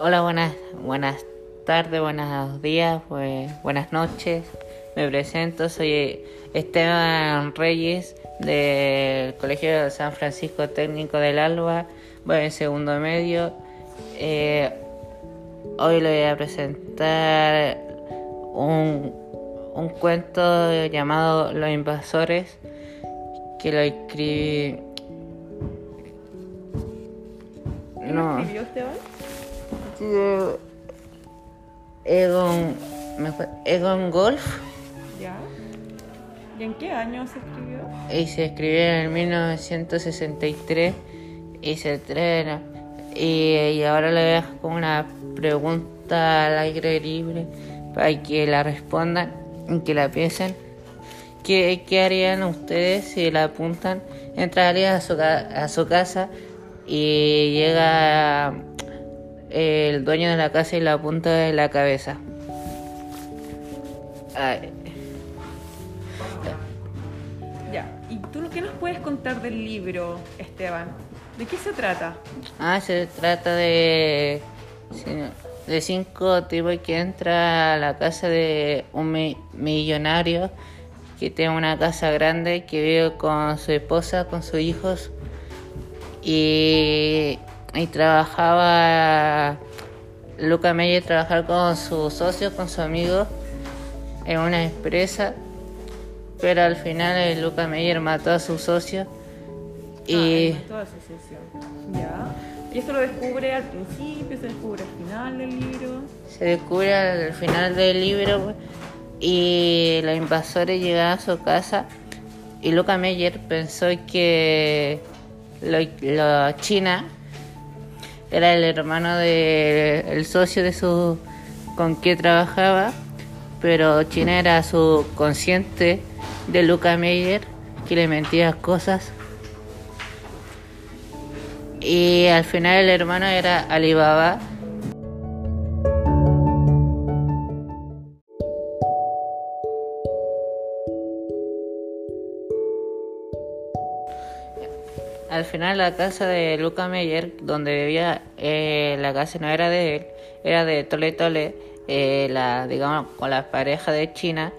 Hola, buenas, buenas tardes, buenos días, pues, buenas noches. Me presento, soy Esteban Reyes del Colegio de San Francisco Técnico del Alba, voy en segundo medio. Eh, hoy le voy a presentar un, un cuento llamado Los Invasores que lo escribí. ¿Quién lo escribió Esteban? Egon, me fue- Egon Golf ¿Ya? ¿Y en qué año se escribió? y se escribió en 1963 y se estrena. Y, y ahora le dejo como una pregunta al aire libre para que la respondan y que la piensen. ¿Qué, qué harían ustedes si la apuntan? Entrarían a su, a su casa y llega el dueño de la casa y la apunta en la cabeza. Ay, Ya. ¿Y tú qué nos puedes contar del libro, Esteban? ¿De qué se trata? Ah, se trata de, de cinco tipos que entra a la casa de un mi- millonario que tiene una casa grande, que vive con su esposa, con sus hijos y, y trabajaba, Luca Meyer trabajaba con sus socios, con sus amigos en una empresa, pero al final el Luca Meyer mató a su socio y... Ah. Ya. ¿Y esto lo descubre al principio, se descubre al final del libro? Se descubre al final del libro y los invasores llegan a su casa y Luca Meyer pensó que lo, lo- China era el hermano del socio de su con que trabajaba, pero China era su consciente de Luca Meyer que le mentía cosas. Y al final el hermano era Alibaba Al final la casa de Luca Meyer, donde vivía, eh, la casa no era de él, era de Tole Tole, eh, la, digamos, con la pareja de China.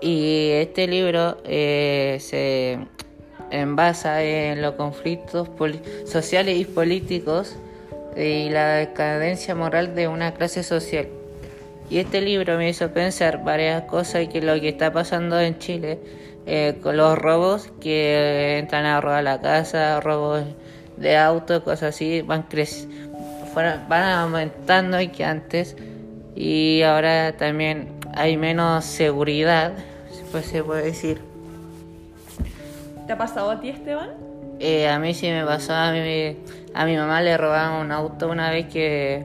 Y este libro eh, se envasa en los conflictos sociales y políticos y la decadencia moral de una clase social. Y este libro me hizo pensar varias cosas que lo que está pasando en Chile eh, con los robos que entran a robar la casa, robos de autos, cosas así, van fueron- van aumentando que antes y ahora también hay menos seguridad, si pues se puede decir. ¿Te ha pasado a ti, Esteban? Eh, a mí sí me pasó, a mi, a mi mamá le robaron un auto una vez que,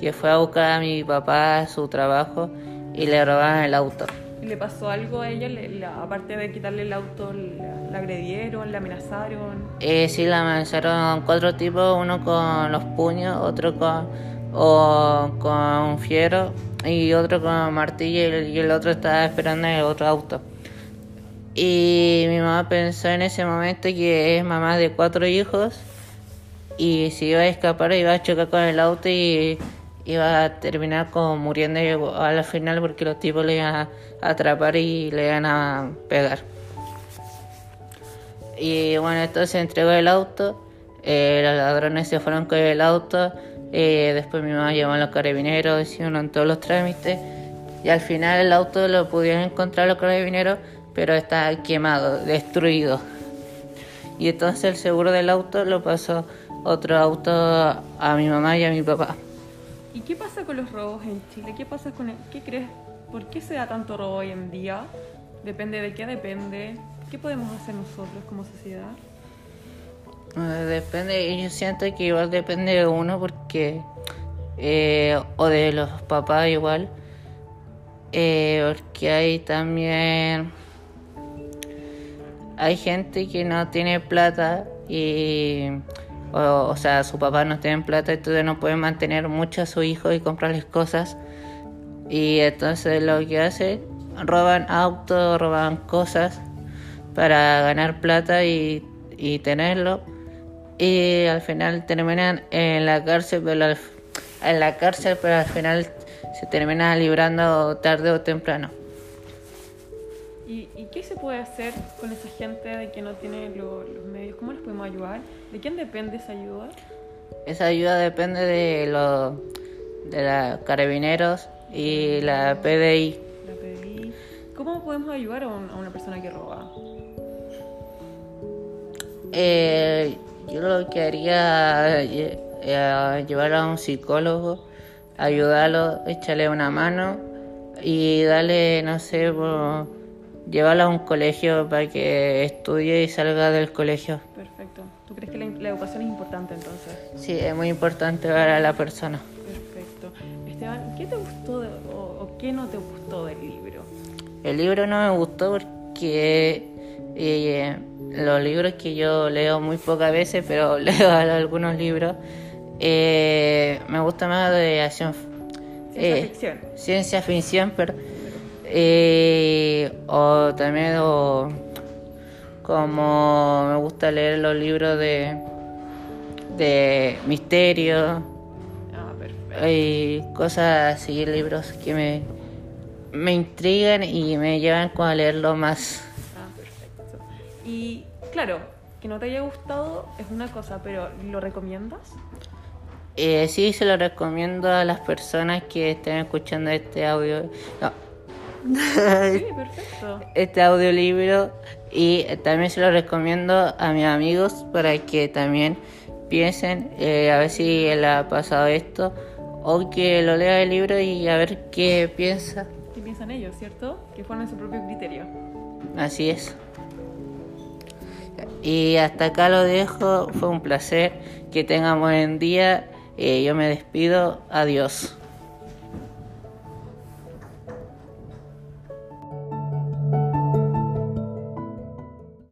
que fue a buscar a mi papá a su trabajo y le robaron el auto. ¿Y ¿Le pasó algo a ella? Le- la- aparte de quitarle el auto, la, la agredieron, la amenazaron. Eh, sí, la amenazaron cuatro tipos, uno con los puños, otro con, o, con un fiero y otro con martillo y el, y el otro estaba esperando en el otro auto. Y mi mamá pensó en ese momento que es mamá de cuatro hijos y si iba a escapar iba a chocar con el auto y iba a terminar como muriendo a la final porque los tipos le iban a atrapar y le iban a pegar. Y bueno, entonces entregó el auto, eh, los ladrones se fueron con el auto, eh, después mi mamá llamó a los carabineros, hicieron todos los trámites y al final el auto lo pudieron encontrar los carabineros, pero está quemado, destruido. Y entonces el seguro del auto lo pasó otro auto a mi mamá y a mi papá. ¿Y qué pasa con los robos en Chile? ¿Qué pasa con el- ¿Qué crees? ¿Por qué se da tanto robo hoy en día? ¿Depende de qué depende? ¿Qué podemos hacer nosotros como sociedad? Depende, yo siento que igual depende de uno porque, eh, o de los papás igual, eh, porque hay también, hay gente que no tiene plata y, o, o sea, sus papás no tienen plata, entonces no pueden mantener mucho a su hijo y comprarles cosas. Y entonces lo que hacen, roban autos, roban cosas para ganar plata y, y tenerlo. Y al final terminan en la cárcel, pero al, en la cárcel, pero al final se termina librando tarde o temprano. ¿Y, y qué se puede hacer con esa gente de que no tiene lo- los medios? ¿Cómo les podemos ayudar? ¿De quién depende esa ayuda? Esa ayuda depende de los de los carabineros y la PDI. La PDI. ¿Cómo podemos ayudar a, un- a una persona que roba? Eh, yo lo que haría eh, eh, llevarlo a un psicólogo, ayudarlo, echarle una mano y darle, no sé, por- llevarlo a un colegio para que estudie y salga del colegio. Perfecto. ¿Tú crees que la, la educación es importante entonces? Sí, es muy importante para la persona. Perfecto. Esteban, ¿qué te gustó de- o, o qué no te gustó del libro? El libro no me gustó porque eh, los libros que yo leo muy pocas veces, pero leo algunos libros, eh, me gusta más de acción. Ciencia eh, ficción. Ciencia ficción, pero eh, o también o, como me gusta leer los libros de de misterio Ah, perfecto. y cosas así, libros que me me intrigan y me llevan como a leerlo más. Ah, perfecto. Y claro, que no te haya gustado es una cosa, pero ¿lo recomiendas? Eh, sí, se lo recomiendo a las personas que estén escuchando este audio. No, Sí, perfecto. este audiolibro y también se lo recomiendo a mis amigos para que también piensen eh, a ver si le ha pasado esto o que lo lea el libro y a ver qué piensa. ¿Qué piensan ellos, cierto? Que formen su propio criterio. Así es. Y hasta acá lo dejo, fue un placer, que tengan buen día, Eh, yo me despido, adiós.